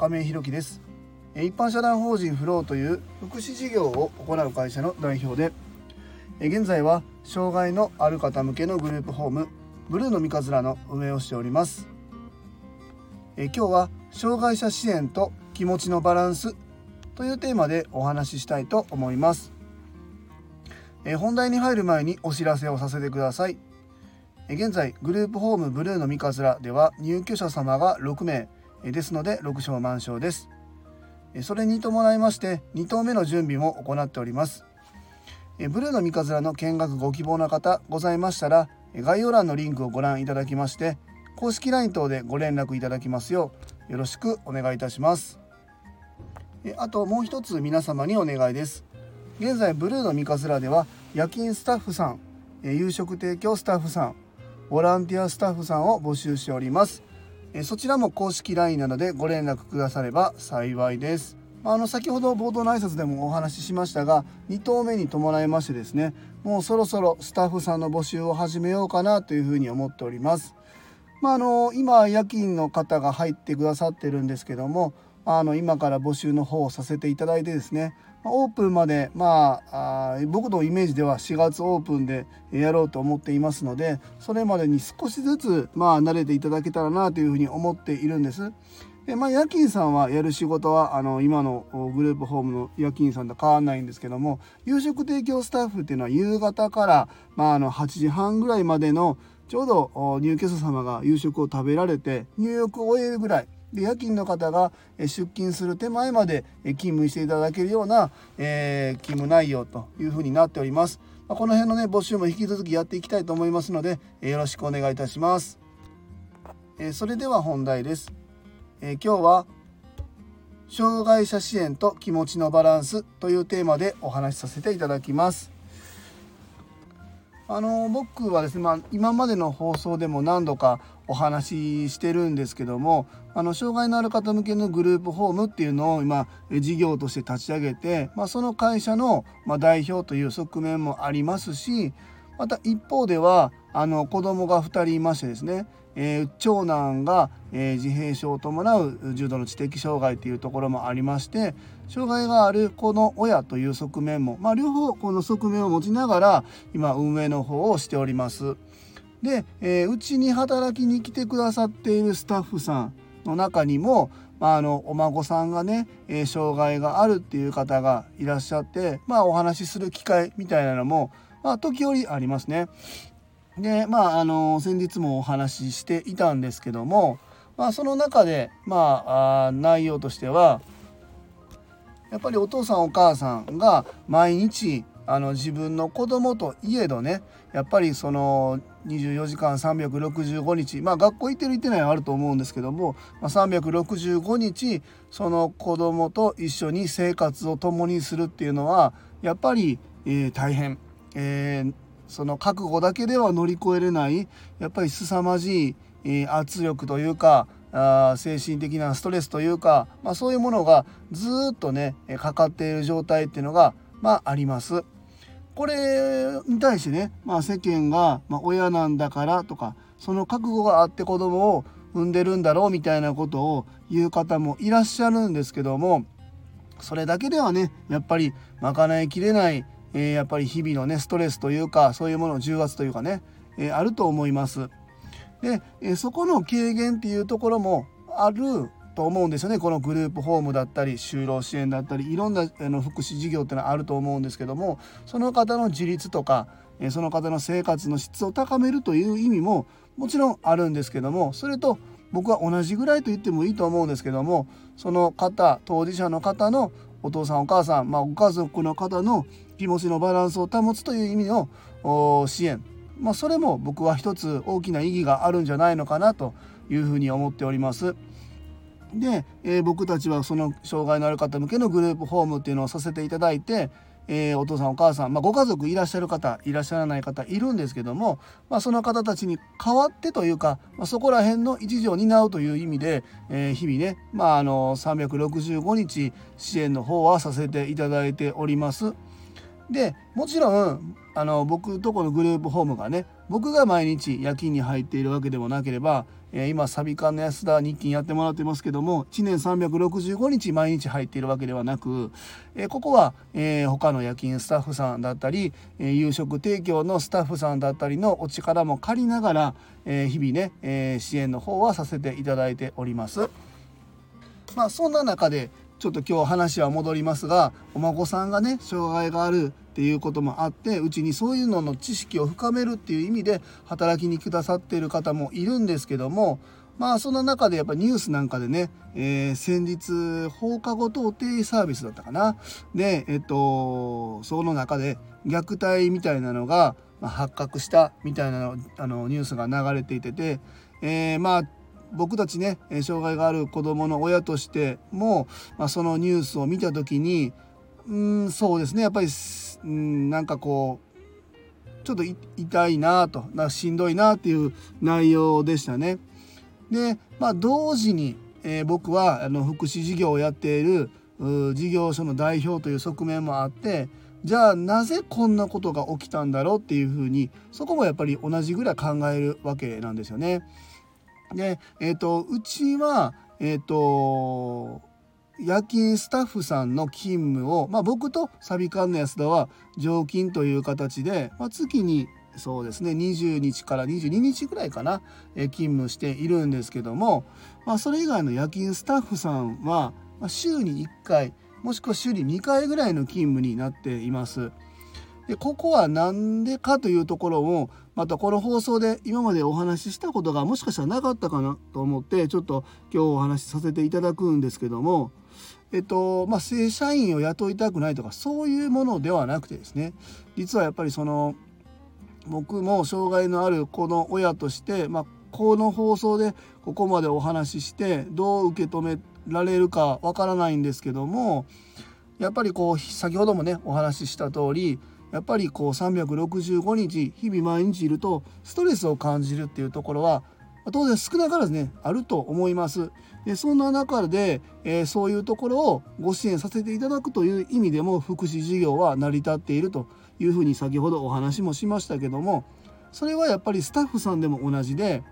亀井弘樹です。一般社団法人フローという福祉事業を行う会社の代表で現在は障害のある方向けのグループホームブルーの三日面の運営をしております。今日は障害者支援と気持ちのバランスというテーマでお話ししたいと思います。本題に入る前にお知らせをさせてください。現在グループホームブルーの三日面では入居者様が6名ですので6床満床です。それに伴いまして2棟目の準備も行っております。ブルーの三日面の見学ご希望の方ございましたら概要欄のリンクをご覧いただきまして公式 LINE 等でご連絡いただきますようよろしくお願いいたします。あともう一つ皆様にお願いです。現在ブルーの三日面では夜勤スタッフさん夕食提供スタッフさんボランティアスタッフさんを募集しております。そちらも公式 LINE なのでご連絡くだされば幸いです。あの先ほど冒頭の挨拶でもお話ししましたが2投目に伴いましてですねもうそろそろスタッフさんの募集を始めようかなというふうに思っております。まあ、あの今夜勤の方が入ってくださってるんですけどもあの今から募集の方をさせていただいてですねオープンまでまああ僕のイメージでは4月オープンでやろうと思っていますのでそれまでに少しずつまあ慣れていただけたらなというふうに思っているんです。でまあ、夜勤さんはやる仕事はあの今のグループホームの夜勤さんと変わらないんですけども夕食提供スタッフっていうのは夕方から、まあ、あの8時半ぐらいまでのちょうど入居者様が夕食を食べられて入浴を終えるぐらいで夜勤の方が出勤する手前まで勤務していただけるような、えー、勤務内容というふうになっております。まこの辺のね募集も引き続きやっていきたいと思いますので、えよろしくお願いいたします。えそれでは本題です。え今日は障害者支援と気持ちのバランスというテーマでお話しさせていただきます。あの僕はですね、まあ、今までの放送でも何度かお話ししてるんですけどもあの障害のある方向けのグループホームっていうのを今事業として立ち上げて、まあ、その会社の、代表という側面もありますしまた一方ではあの子供が2人いましてですねえー、長男が、えー、自閉症を伴う重度の知的障害というところもありまして障害がある子の親という側面も、まあ、両方この側面を持ちながら今運営の方をしております。で、えー、うちに働きに来てくださっているスタッフさんの中にも、まあ、あのお孫さんがね、えー、障害があるっていう方がいらっしゃって、まあ、お話しする機会みたいなのも、まあ、時折ありますね。でまああの先日もお話ししていたんですけども、まあ、その中でまああ内容としてはやっぱりお父さんお母さんが毎日あの自分の子供といえどねやっぱりその24時間365日まあ学校行ってる行ってないはあると思うんですけども、まあ、365日その子供と一緒に生活を共にするっていうのはやっぱり、えー、大変、えー、その覚悟だけでは乗り越えれないやっぱり凄まじい、えー、圧力というかあ精神的なストレスというか、まあ、そういうものがずっとねかかっている状態っていうのが、まあ、あります。これに対してね、まあ、世間が、ま、親なんだからとかその覚悟があって子供を産んでるんだろうみたいなことを言う方もいらっしゃるんですけどもそれだけではねやっぱり賄いきれないえー、やっぱり日々のねストレスというかそういうものの重圧というかね、えー、あると思います。で、え、そこの軽減っていうところもあると思うんですよね。このグループホームだったり就労支援だったりいろんなあの福祉事業っていうのはあると思うんですけどもその方の自立とかその方の生活の質を高めるという意味ももちろんあるんですけどもそれと僕は同じぐらいと言ってもいいと思うんですけどもその方当事者の方のお父さんお母さん、まあ、ご家族の方の気持ちのバランスを保つという意味の支援、まあ、それも僕は一つ大きな意義があるんじゃないのかなというふうに思っております。で、えー、僕たちはその障害のある方向けのグループホームっていうのをさせていただいて、えー、お父さんお母さん、まあ、ご家族いらっしゃる方いらっしゃらない方いるんですけども、まあ、その方たちに代わってというか、まあ、そこら辺の一時を担うという意味で、えー、日々ね、まあ、あの365日支援の方はさせていただいております。でもちろんあの僕とこのグループホームがね僕が毎日夜勤に入っているわけでもなければ、えー、今サビ館の安田日勤やってもらってますけども1年365日毎日入っているわけではなく、えー、ここは、えー、他の夜勤スタッフさんだったり、え夕食提供のスタッフさんだったりのお力も借りながら、え日々ね、え支援の方はさせていただいております。まあそんな中でちょっと今日話は戻りますがお孫さんがね障害があるっていうこともあってうちにそういうのの知識を深めるっていう意味で働きにくださっている方もいるんですけどもまあその中でやっぱニュースなんかでね、えー、先日放課後等低サービスだったかな。でえっとその中で虐待みたいなのが発覚したみたいなあのニュースが流れていてて、えー、まあ僕たちね障害がある子どもの親としても、まあ、そのニュースを見た時にうんそうですね。やっぱりうんなんかこうちょっと痛いなとなしんどいなっていう内容でしたね。で、まあ、同時に、えー、僕はあの福祉事業をやっている事業所の代表という側面もあってじゃあなぜこんなことが起きたんだろうっていうふうにそこもやっぱり同じぐらい考えるわけなんですよね。で、え、ー、と、うちは、えっ、ー、と、夜勤スタッフさんの勤務を、まあ、僕とサビ館の安田は常勤という形で、まあ、月にそうですね20日から22日ぐらいかな、え勤務しているんですけども、まあ、それ以外の夜勤スタッフさんは、ま週に1回もしくは週に2回ぐらいの勤務になっています。でここは何でかというところをまたこの放送で今までお話ししたことがもしかしたらなかったかなと思ってちょっと今日お話しさせていただくんですけどもえっとまあ、正社員を雇いたくないとかそういうものではなくてですね実はやっぱりその僕も障害のある子の親として、まあ、この放送でここまでお話ししてどう受け止められるかわからないんですけどもやっぱりこう先ほどもねお話しした通りやっぱりこう365日日々毎日いるとストレスを感じるっていうところは当然少なからずねあると思います。でそんな中で、えー、そういうところをご支援させていただくという意味でも福祉事業は成り立っているというふうに先ほどお話もしましたけどもそれはやっぱりスタッフさんでも同じで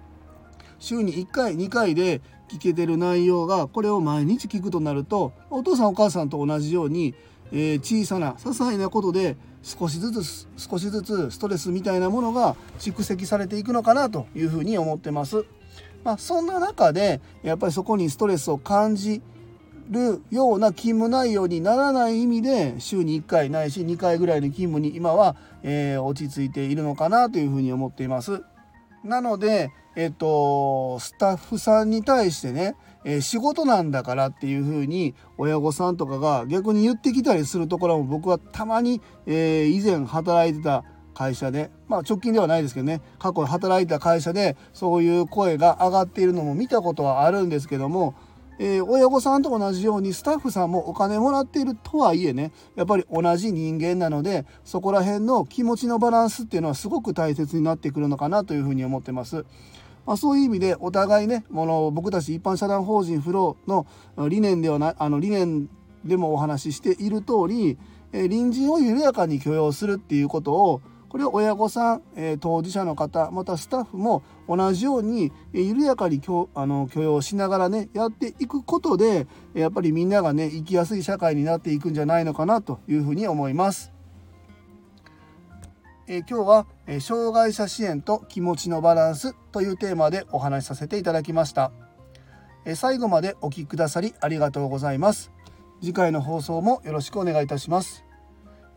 週に1回2回で聞けてる内容がこれを毎日聞くとなるとお父さんお母さんと同じように、えー、小さな些細なことで少しずつ少しずつストレスみたいなものが蓄積されていくのかなというふうに思ってます。まあ、そんな中でやっぱりそこにストレスを感じるような勤務内容にならない意味で週に1回ないし2回ぐらいの勤務に今は、えー、落ち着いているのかなというふうに思っています。なので、えっと、スタッフさんに対してねえー、仕事なんだからっていうふうに親御さんとかが逆に言ってきたりするところも僕はたまに、えー、以前働いてた会社で、まあ、直近ではないですけどね過去働いた会社でそういう声が上がっているのも見たことはあるんですけども、えー、親御さんと同じようにスタッフさんもお金もらっているとはいえねやっぱり同じ人間なのでそこら辺の気持ちのバランスっていうのはすごく大切になってくるのかなというふうに思ってます。まあ、そういう意味でお互いねこの僕たち一般社団法人フローの理念ではないあの理念でもお話ししている通り、え隣人を緩やかに許容するっていうことをこれを親御さん、えー、当事者の方またスタッフも同じように、えー、緩やかに許あの許容しながらねやっていくことでやっぱりみんながね生きやすい社会になっていくんじゃないのかなというふうに思います。え今日は、え障害者支援と気持ちのバランスというテーマでお話しさせていただきました、え最後までお聴きくださりありがとうございます。次回の放送もよろしくお願いいたします、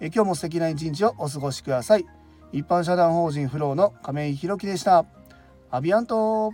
え今日も素敵な一日をお過ごしください。一般社団法人フローの亀井宏樹でした。アビアント。